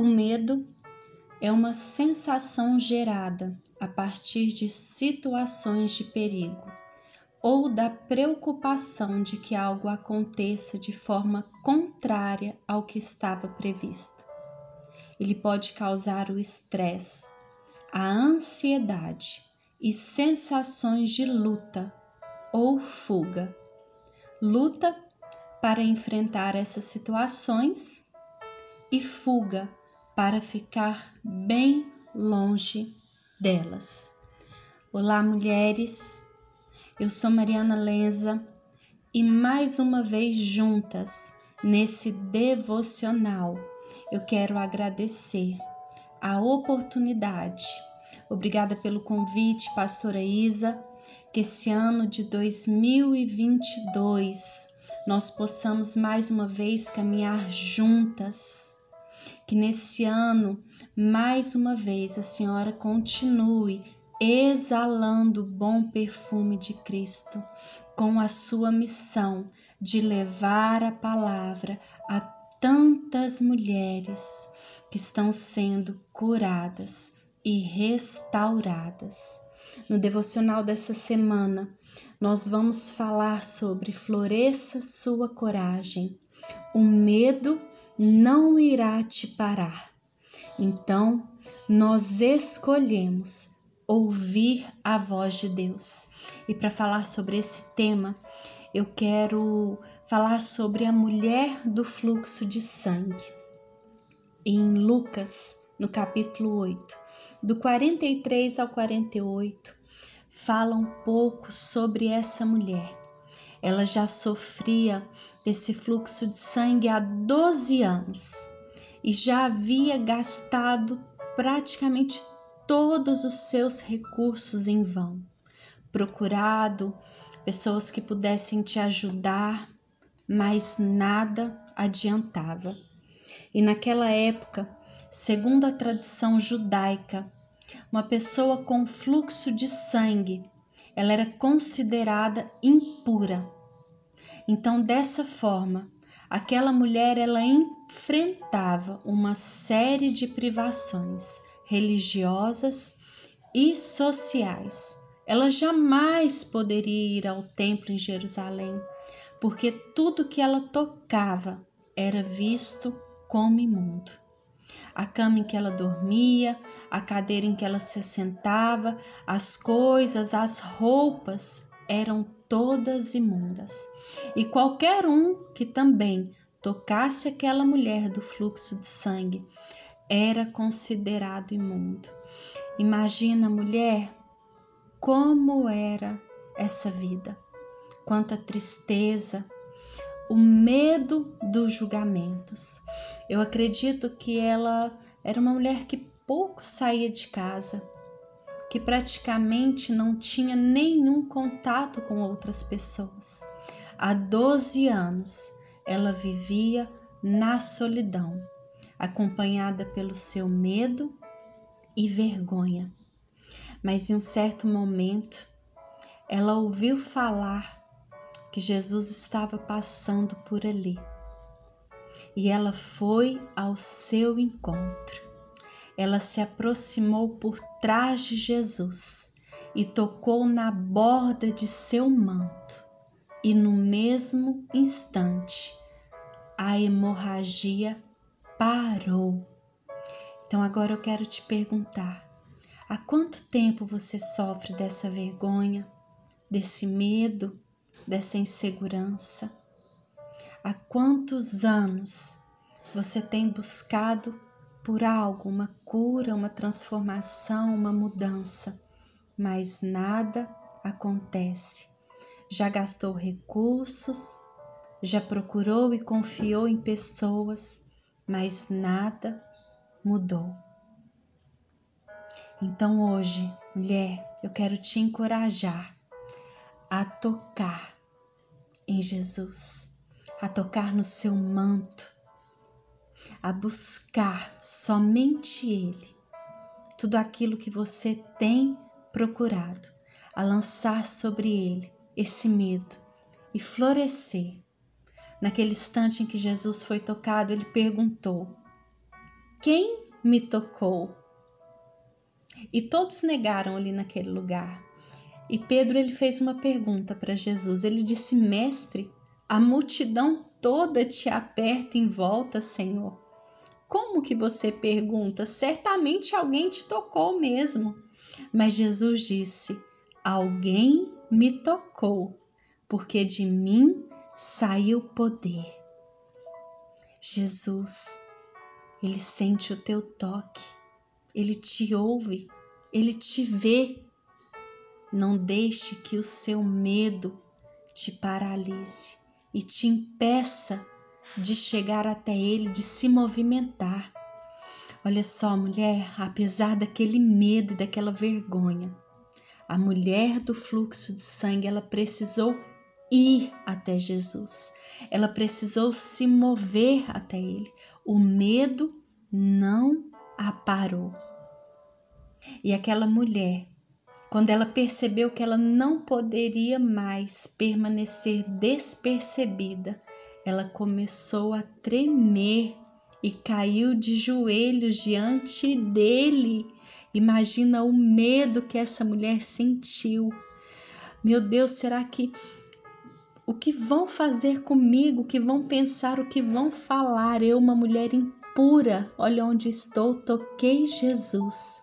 O medo é uma sensação gerada a partir de situações de perigo ou da preocupação de que algo aconteça de forma contrária ao que estava previsto. Ele pode causar o estresse, a ansiedade e sensações de luta ou fuga. Luta para enfrentar essas situações e fuga para ficar bem longe delas. Olá, mulheres. Eu sou Mariana Lenza e mais uma vez juntas nesse devocional eu quero agradecer a oportunidade. Obrigada pelo convite, pastora Isa, que esse ano de 2022 nós possamos mais uma vez caminhar juntas que nesse ano, mais uma vez, a senhora continue exalando o bom perfume de Cristo, com a sua missão de levar a palavra a tantas mulheres que estão sendo curadas e restauradas. No devocional dessa semana, nós vamos falar sobre floresça sua coragem. O medo não irá te parar. Então, nós escolhemos ouvir a voz de Deus. E para falar sobre esse tema, eu quero falar sobre a mulher do fluxo de sangue. Em Lucas, no capítulo 8, do 43 ao 48, fala um pouco sobre essa mulher. Ela já sofria desse fluxo de sangue há 12 anos e já havia gastado praticamente todos os seus recursos em vão. Procurado pessoas que pudessem te ajudar, mas nada adiantava. E naquela época, segundo a tradição judaica, uma pessoa com fluxo de sangue ela era considerada impura. Então, dessa forma, aquela mulher ela enfrentava uma série de privações religiosas e sociais. Ela jamais poderia ir ao templo em Jerusalém, porque tudo que ela tocava era visto como imundo a cama em que ela dormia, a cadeira em que ela se sentava, as coisas, as roupas eram todas imundas. E qualquer um que também tocasse aquela mulher do fluxo de sangue era considerado imundo. Imagina, mulher, como era essa vida. Quanta tristeza, o medo dos julgamentos. Eu acredito que ela era uma mulher que pouco saía de casa, que praticamente não tinha nenhum contato com outras pessoas. Há 12 anos ela vivia na solidão, acompanhada pelo seu medo e vergonha. Mas em um certo momento ela ouviu falar que Jesus estava passando por ali. E ela foi ao seu encontro. Ela se aproximou por trás de Jesus e tocou na borda de seu manto. E no mesmo instante, a hemorragia parou. Então agora eu quero te perguntar: há quanto tempo você sofre dessa vergonha, desse medo, dessa insegurança? Há quantos anos você tem buscado por algo, uma cura, uma transformação, uma mudança, mas nada acontece? Já gastou recursos, já procurou e confiou em pessoas, mas nada mudou. Então hoje, mulher, eu quero te encorajar a tocar em Jesus, a tocar no seu manto, a buscar somente Ele, tudo aquilo que você tem procurado, a lançar sobre Ele esse medo e florescer. Naquele instante em que Jesus foi tocado, ele perguntou: quem me tocou? E todos negaram ali naquele lugar. E Pedro ele fez uma pergunta para Jesus. Ele disse: Mestre, a multidão toda te aperta em volta, Senhor. Como que você pergunta? Certamente alguém te tocou mesmo. Mas Jesus disse: Alguém me tocou, porque de mim saiu poder. Jesus, ele sente o teu toque, ele te ouve, ele te vê. Não deixe que o seu medo te paralise e te impeça de chegar até ele, de se movimentar. Olha só, mulher, apesar daquele medo e daquela vergonha, a mulher do fluxo de sangue, ela precisou ir até Jesus. Ela precisou se mover até ele. O medo não a parou. E aquela mulher, quando ela percebeu que ela não poderia mais permanecer despercebida, ela começou a tremer e caiu de joelhos diante dele. Imagina o medo que essa mulher sentiu. Meu Deus, será que o que vão fazer comigo? O que vão pensar? O que vão falar? Eu, uma mulher impura, olha onde estou, toquei Jesus.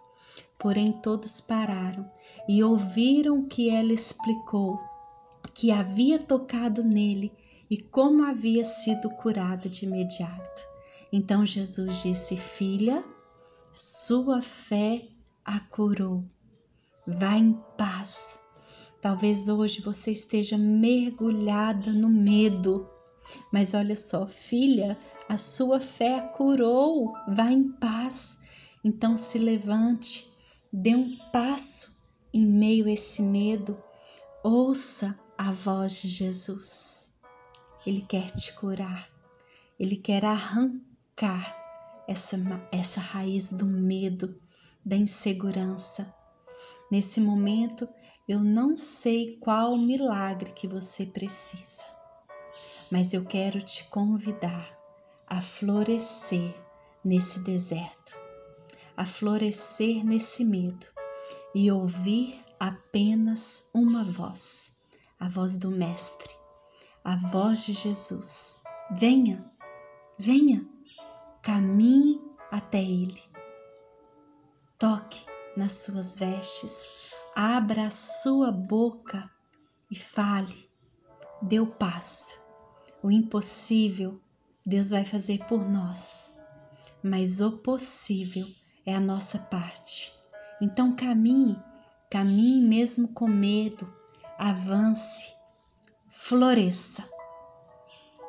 Porém, todos pararam e ouviram que ela explicou que havia tocado nele e como havia sido curada de imediato. Então Jesus disse: Filha, sua fé a curou. Vá em paz. Talvez hoje você esteja mergulhada no medo. Mas olha só, filha, a sua fé a curou. Vá em paz. Então se levante, dê um passo em meio a esse medo. Ouça a voz de Jesus. Ele quer te curar. Ele quer arrancar essa, essa raiz do medo, da insegurança. Nesse momento, eu não sei qual milagre que você precisa, mas eu quero te convidar a florescer nesse deserto, a florescer nesse medo e ouvir apenas uma voz, a voz do Mestre, a voz de Jesus. Venha, venha, caminhe até Ele, toque nas suas vestes, abra a sua boca e fale, dê o passo. O impossível Deus vai fazer por nós, mas o possível é a nossa parte. Então caminhe, caminhe mesmo com medo, avance, floresça.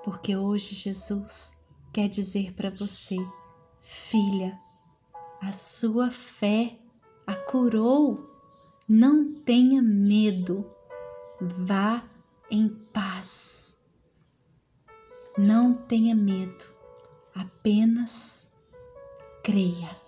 Porque hoje Jesus quer dizer para você, filha, a sua fé a curou. Não tenha medo, vá em paz. Não tenha medo, apenas creia.